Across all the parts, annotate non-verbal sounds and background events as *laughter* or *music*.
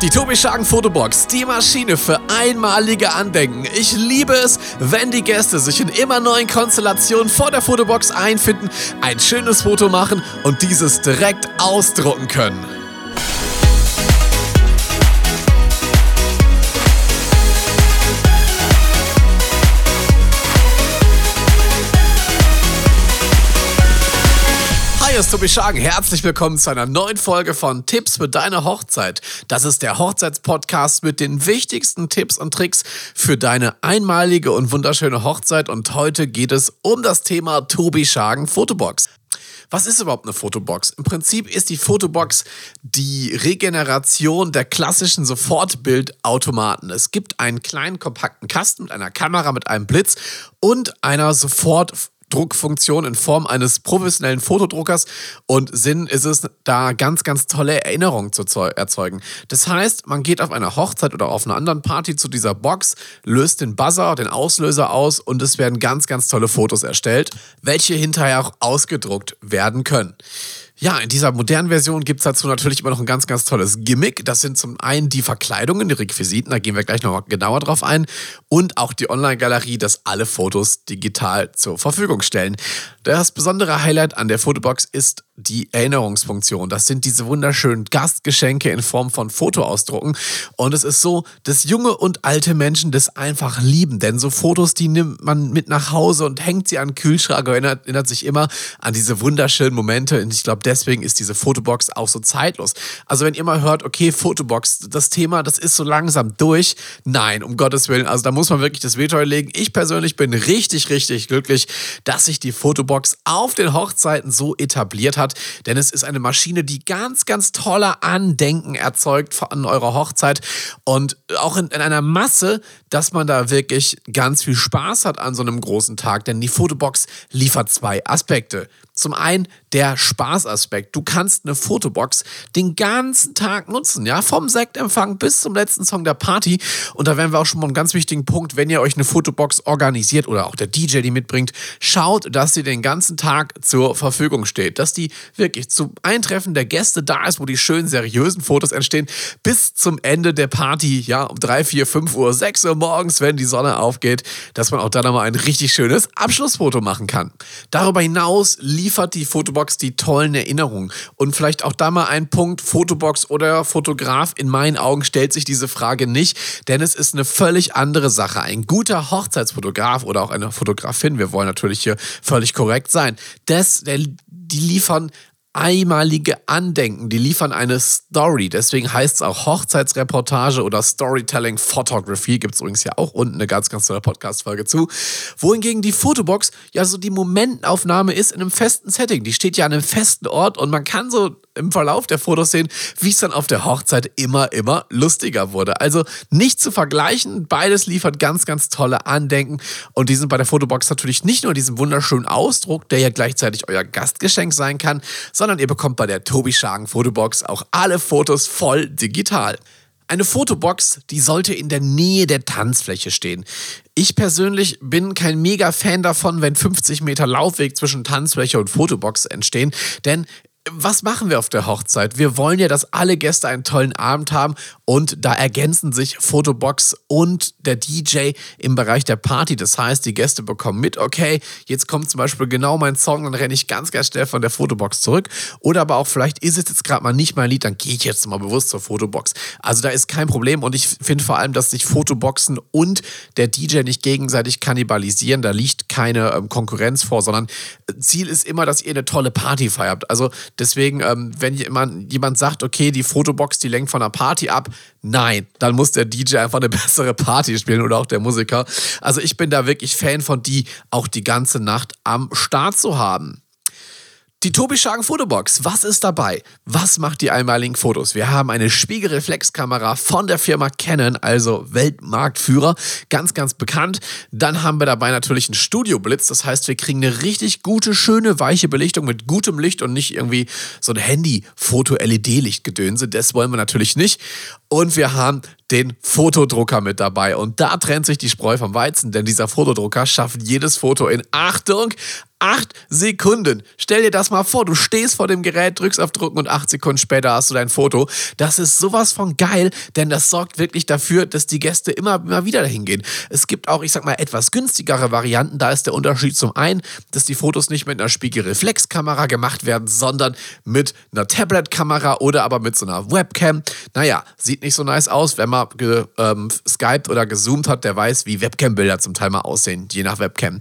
Die Tobi Schagen Fotobox, die Maschine für einmalige Andenken. Ich liebe es, wenn die Gäste sich in immer neuen Konstellationen vor der Fotobox einfinden, ein schönes Foto machen und dieses direkt ausdrucken können. Hier ist Tobi Schagen. Herzlich willkommen zu einer neuen Folge von Tipps für deine Hochzeit. Das ist der Hochzeitspodcast mit den wichtigsten Tipps und Tricks für deine einmalige und wunderschöne Hochzeit. Und heute geht es um das Thema Tobi Schagen Fotobox. Was ist überhaupt eine Fotobox? Im Prinzip ist die Fotobox die Regeneration der klassischen Sofortbildautomaten. Es gibt einen kleinen kompakten Kasten mit einer Kamera mit einem Blitz und einer Sofort Druckfunktion in Form eines professionellen Fotodruckers und Sinn ist es, da ganz, ganz tolle Erinnerungen zu erzeugen. Das heißt, man geht auf einer Hochzeit oder auf einer anderen Party zu dieser Box, löst den Buzzer, den Auslöser aus und es werden ganz, ganz tolle Fotos erstellt, welche hinterher auch ausgedruckt werden können. Ja, in dieser modernen Version gibt es dazu natürlich immer noch ein ganz, ganz tolles Gimmick. Das sind zum einen die Verkleidungen, die Requisiten, da gehen wir gleich nochmal genauer drauf ein. Und auch die Online-Galerie, das alle Fotos digital zur Verfügung stellen. Das besondere Highlight an der Fotobox ist die Erinnerungsfunktion. Das sind diese wunderschönen Gastgeschenke in Form von Fotoausdrucken. Und es ist so, dass junge und alte Menschen das einfach lieben. Denn so Fotos, die nimmt man mit nach Hause und hängt sie an den Kühlschrank, erinnert, erinnert sich immer an diese wunderschönen Momente. Und ich glaube, deswegen ist diese Fotobox auch so zeitlos. Also wenn ihr mal hört, okay, Fotobox, das Thema, das ist so langsam durch. Nein, um Gottes Willen. Also da muss man wirklich das Veto legen. Ich persönlich bin richtig, richtig glücklich, dass sich die Fotobox auf den Hochzeiten so etabliert hat denn es ist eine Maschine, die ganz, ganz tolle Andenken erzeugt an eurer Hochzeit und auch in, in einer Masse, dass man da wirklich ganz viel Spaß hat an so einem großen Tag, denn die Fotobox liefert zwei Aspekte. Zum einen der Spaßaspekt. Du kannst eine Fotobox den ganzen Tag nutzen, ja, vom Sektempfang bis zum letzten Song der Party. Und da wären wir auch schon mal einen ganz wichtigen Punkt, wenn ihr euch eine Fotobox organisiert oder auch der DJ die mitbringt, schaut, dass sie den ganzen Tag zur Verfügung steht, dass die wirklich zum Eintreffen der Gäste da ist, wo die schönen seriösen Fotos entstehen, bis zum Ende der Party, ja, um 3, 4, 5 Uhr, 6 Uhr morgens, wenn die Sonne aufgeht, dass man auch da nochmal ein richtig schönes Abschlussfoto machen kann. Darüber hinaus liefert liefert die Fotobox die tollen Erinnerungen. Und vielleicht auch da mal ein Punkt, Fotobox oder Fotograf, in meinen Augen stellt sich diese Frage nicht, denn es ist eine völlig andere Sache. Ein guter Hochzeitsfotograf oder auch eine Fotografin, wir wollen natürlich hier völlig korrekt sein, das, der, die liefern einmalige Andenken. Die liefern eine Story. Deswegen heißt es auch Hochzeitsreportage oder Storytelling Photography. Gibt es übrigens ja auch unten eine ganz, ganz tolle Podcast-Folge zu. Wohingegen die Fotobox ja so die Momentaufnahme ist in einem festen Setting. Die steht ja an einem festen Ort und man kann so im Verlauf der Fotos sehen, wie es dann auf der Hochzeit immer, immer lustiger wurde. Also nicht zu vergleichen. Beides liefert ganz, ganz tolle Andenken. Und die sind bei der Fotobox natürlich nicht nur diesen wunderschönen Ausdruck, der ja gleichzeitig euer Gastgeschenk sein kann, sondern ihr bekommt bei der Tobi Schagen Fotobox auch alle Fotos voll digital. Eine Fotobox, die sollte in der Nähe der Tanzfläche stehen. Ich persönlich bin kein mega Fan davon, wenn 50 Meter Laufweg zwischen Tanzfläche und Fotobox entstehen, denn was machen wir auf der Hochzeit? Wir wollen ja, dass alle Gäste einen tollen Abend haben und da ergänzen sich Fotobox und der DJ im Bereich der Party. Das heißt, die Gäste bekommen mit, okay, jetzt kommt zum Beispiel genau mein Song, dann renne ich ganz, ganz schnell von der Fotobox zurück. Oder aber auch vielleicht ist es jetzt gerade mal nicht mein Lied, dann gehe ich jetzt mal bewusst zur Fotobox. Also da ist kein Problem und ich finde vor allem, dass sich Fotoboxen und der DJ nicht gegenseitig kannibalisieren. Da liegt keine ähm, Konkurrenz vor, sondern Ziel ist immer, dass ihr eine tolle Party feiert. Also Deswegen, ähm, wenn jemand, jemand sagt, okay, die Fotobox, die lenkt von einer Party ab, nein, dann muss der DJ einfach eine *laughs* bessere Party spielen oder auch der Musiker. Also ich bin da wirklich Fan von die auch die ganze Nacht am Start zu haben. Die Tobi Schagen Fotobox, was ist dabei? Was macht die einmaligen Fotos? Wir haben eine Spiegelreflexkamera von der Firma Canon, also Weltmarktführer, ganz, ganz bekannt. Dann haben wir dabei natürlich einen Studioblitz, das heißt, wir kriegen eine richtig gute, schöne, weiche Belichtung mit gutem Licht und nicht irgendwie so ein Handy-Foto-LED-Lichtgedönse. Das wollen wir natürlich nicht. Und wir haben den Fotodrucker mit dabei. Und da trennt sich die Spreu vom Weizen, denn dieser Fotodrucker schafft jedes Foto in Achtung, acht Sekunden. Stell dir das mal vor, du stehst vor dem Gerät, drückst auf Drucken und acht Sekunden später hast du dein Foto. Das ist sowas von geil, denn das sorgt wirklich dafür, dass die Gäste immer, immer wieder dahin gehen. Es gibt auch, ich sag mal, etwas günstigere Varianten. Da ist der Unterschied zum einen, dass die Fotos nicht mit einer Spiegelreflexkamera gemacht werden, sondern mit einer Tablet-Kamera oder aber mit so einer Webcam. Naja, sieht nicht so nice aus, wenn man geskypt ähm, oder gezoomt hat, der weiß, wie Webcam-Bilder zum Teil mal aussehen, je nach Webcam.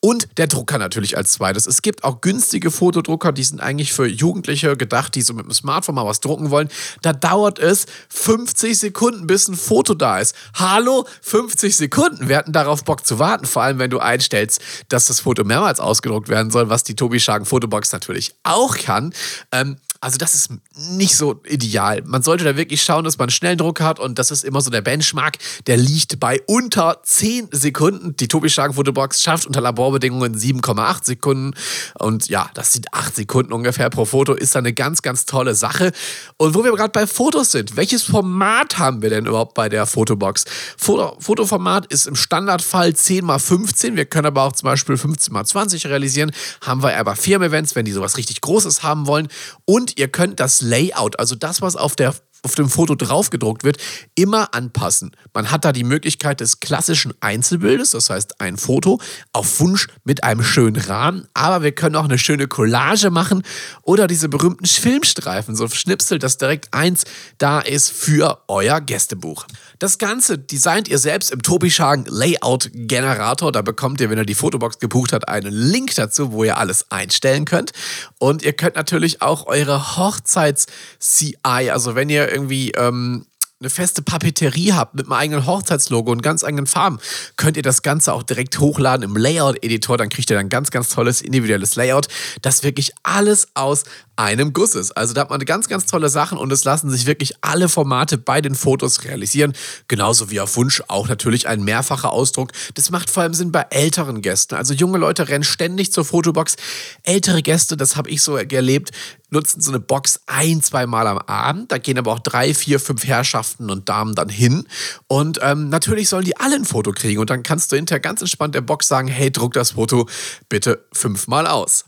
Und der Drucker natürlich als zweites. Es gibt auch günstige Fotodrucker, die sind eigentlich für Jugendliche gedacht, die so mit dem Smartphone mal was drucken wollen. Da dauert es 50 Sekunden, bis ein Foto da ist. Hallo, 50 Sekunden. Wir hatten darauf Bock zu warten, vor allem wenn du einstellst, dass das Foto mehrmals ausgedruckt werden soll, was die Tobi Schagen Fotobox natürlich auch kann. Ähm, also das ist nicht so ideal. Man sollte da wirklich schauen, dass man einen schnellen Druck hat und das ist immer so der Benchmark. Der liegt bei unter 10 Sekunden. Die Tobi Schagen Fotobox schafft unter Laborbedingungen 7,8 Sekunden und ja, das sind 8 Sekunden ungefähr pro Foto. Ist da eine ganz, ganz tolle Sache. Und wo wir gerade bei Fotos sind, welches Format haben wir denn überhaupt bei der Fotobox? Foto, Fotoformat ist im Standardfall 10 x 15. Wir können aber auch zum Beispiel 15 x 20 realisieren. Haben wir aber Firmen-Events, wenn die sowas richtig Großes haben wollen. Und und ihr könnt das Layout, also das, was auf der auf dem Foto drauf gedruckt wird, immer anpassen. Man hat da die Möglichkeit des klassischen Einzelbildes, das heißt ein Foto auf Wunsch mit einem schönen Rahmen, aber wir können auch eine schöne Collage machen oder diese berühmten Filmstreifen, so Schnipsel, dass direkt eins da ist für euer Gästebuch. Das Ganze designt ihr selbst im Tobi Schagen Layout Generator. Da bekommt ihr, wenn ihr die Fotobox gebucht habt, einen Link dazu, wo ihr alles einstellen könnt. Und ihr könnt natürlich auch eure Hochzeits-CI, also wenn ihr irgendwie ähm, eine feste Papeterie habt mit einem eigenen Hochzeitslogo und ganz eigenen Farben, könnt ihr das Ganze auch direkt hochladen im Layout-Editor. Dann kriegt ihr dann ganz, ganz tolles individuelles Layout, das wirklich alles aus einem Guss ist. Also da hat man ganz, ganz tolle Sachen und es lassen sich wirklich alle Formate bei den Fotos realisieren. Genauso wie auf Wunsch auch natürlich ein mehrfacher Ausdruck. Das macht vor allem Sinn bei älteren Gästen. Also junge Leute rennen ständig zur Fotobox. Ältere Gäste, das habe ich so erlebt, nutzen so eine Box ein, zwei Mal am Abend. Da gehen aber auch drei, vier, fünf Herrschaften und Damen dann hin. Und ähm, natürlich sollen die alle ein Foto kriegen. Und dann kannst du hinterher ganz entspannt der Box sagen, hey, druck das Foto bitte fünfmal aus.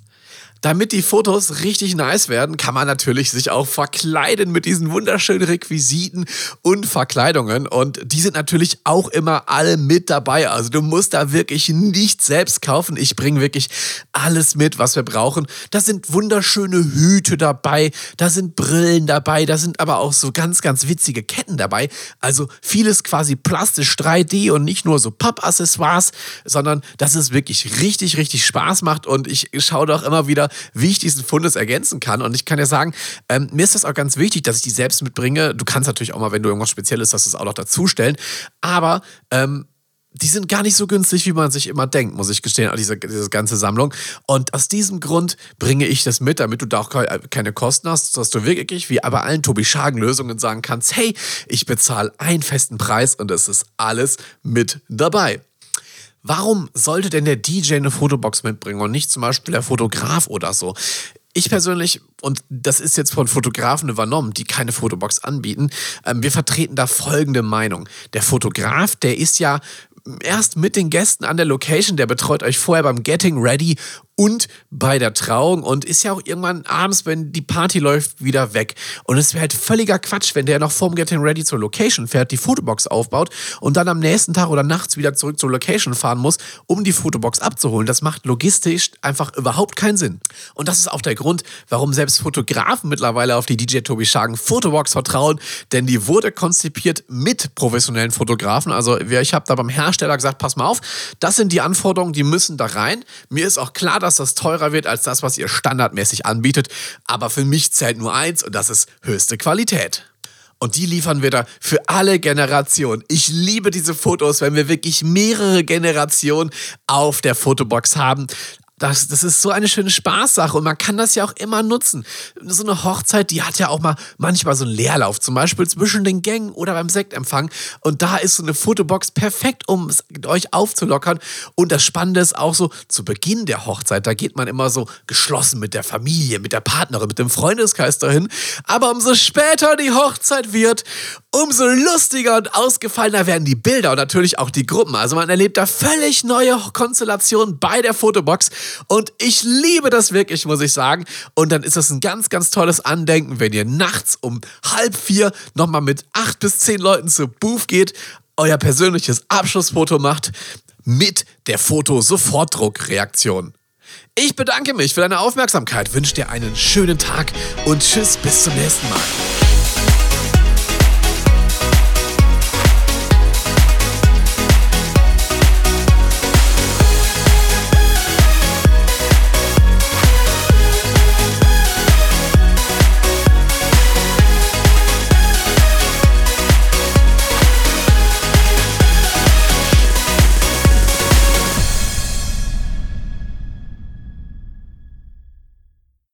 Damit die Fotos richtig nice werden, kann man natürlich sich auch verkleiden mit diesen wunderschönen Requisiten und Verkleidungen. Und die sind natürlich auch immer alle mit dabei. Also du musst da wirklich nichts selbst kaufen. Ich bringe wirklich alles mit, was wir brauchen. Da sind wunderschöne Hüte dabei, da sind Brillen dabei, da sind aber auch so ganz, ganz witzige Ketten dabei. Also vieles quasi plastisch 3D und nicht nur so Pappaccessoires, sondern dass es wirklich richtig, richtig Spaß macht. Und ich schaue doch immer wieder, wie ich diesen Fundus ergänzen kann. Und ich kann ja sagen, ähm, mir ist das auch ganz wichtig, dass ich die selbst mitbringe. Du kannst natürlich auch mal, wenn du irgendwas Spezielles hast, das auch noch dazustellen. Aber ähm, die sind gar nicht so günstig, wie man sich immer denkt, muss ich gestehen, diese, diese ganze Sammlung. Und aus diesem Grund bringe ich das mit, damit du da auch keine Kosten hast, dass du wirklich wie bei allen Tobi Schagen Lösungen sagen kannst, hey, ich bezahle einen festen Preis und es ist alles mit dabei. Warum sollte denn der DJ eine Fotobox mitbringen und nicht zum Beispiel der Fotograf oder so? Ich persönlich, und das ist jetzt von Fotografen übernommen, die keine Fotobox anbieten, ähm, wir vertreten da folgende Meinung. Der Fotograf, der ist ja erst mit den Gästen an der Location, der betreut euch vorher beim Getting Ready und bei der Trauung und ist ja auch irgendwann abends, wenn die Party läuft, wieder weg. Und es wäre halt völliger Quatsch, wenn der noch vorm Getting Ready zur Location fährt, die Fotobox aufbaut und dann am nächsten Tag oder nachts wieder zurück zur Location fahren muss, um die Fotobox abzuholen. Das macht logistisch einfach überhaupt keinen Sinn. Und das ist auch der Grund, warum selbst Fotografen mittlerweile auf die DJ Tobi Schagen Fotobox vertrauen, denn die wurde konzipiert mit professionellen Fotografen. Also ich habe da beim Hersteller gesagt, pass mal auf, das sind die Anforderungen, die müssen da rein. Mir ist auch klar, dass dass das teurer wird als das, was ihr standardmäßig anbietet. Aber für mich zählt nur eins und das ist höchste Qualität. Und die liefern wir da für alle Generationen. Ich liebe diese Fotos, wenn wir wirklich mehrere Generationen auf der Fotobox haben das, das ist so eine schöne Spaßsache und man kann das ja auch immer nutzen. So eine Hochzeit, die hat ja auch mal manchmal so einen Leerlauf, zum Beispiel zwischen den Gängen oder beim Sektempfang. Und da ist so eine Fotobox perfekt, um euch aufzulockern. Und das Spannende ist auch so, zu Beginn der Hochzeit, da geht man immer so geschlossen mit der Familie, mit der Partnerin, mit dem Freundeskreis dahin. Aber umso später die Hochzeit wird, umso lustiger und ausgefallener werden die Bilder und natürlich auch die Gruppen. Also man erlebt da völlig neue Konstellationen bei der Fotobox und ich liebe das wirklich, muss ich sagen. Und dann ist das ein ganz, ganz tolles Andenken, wenn ihr nachts um halb vier nochmal mit acht bis zehn Leuten zu Booth geht, euer persönliches Abschlussfoto macht mit der Foto-Sofortdruck-Reaktion. Ich bedanke mich für deine Aufmerksamkeit, wünsche dir einen schönen Tag und tschüss bis zum nächsten Mal.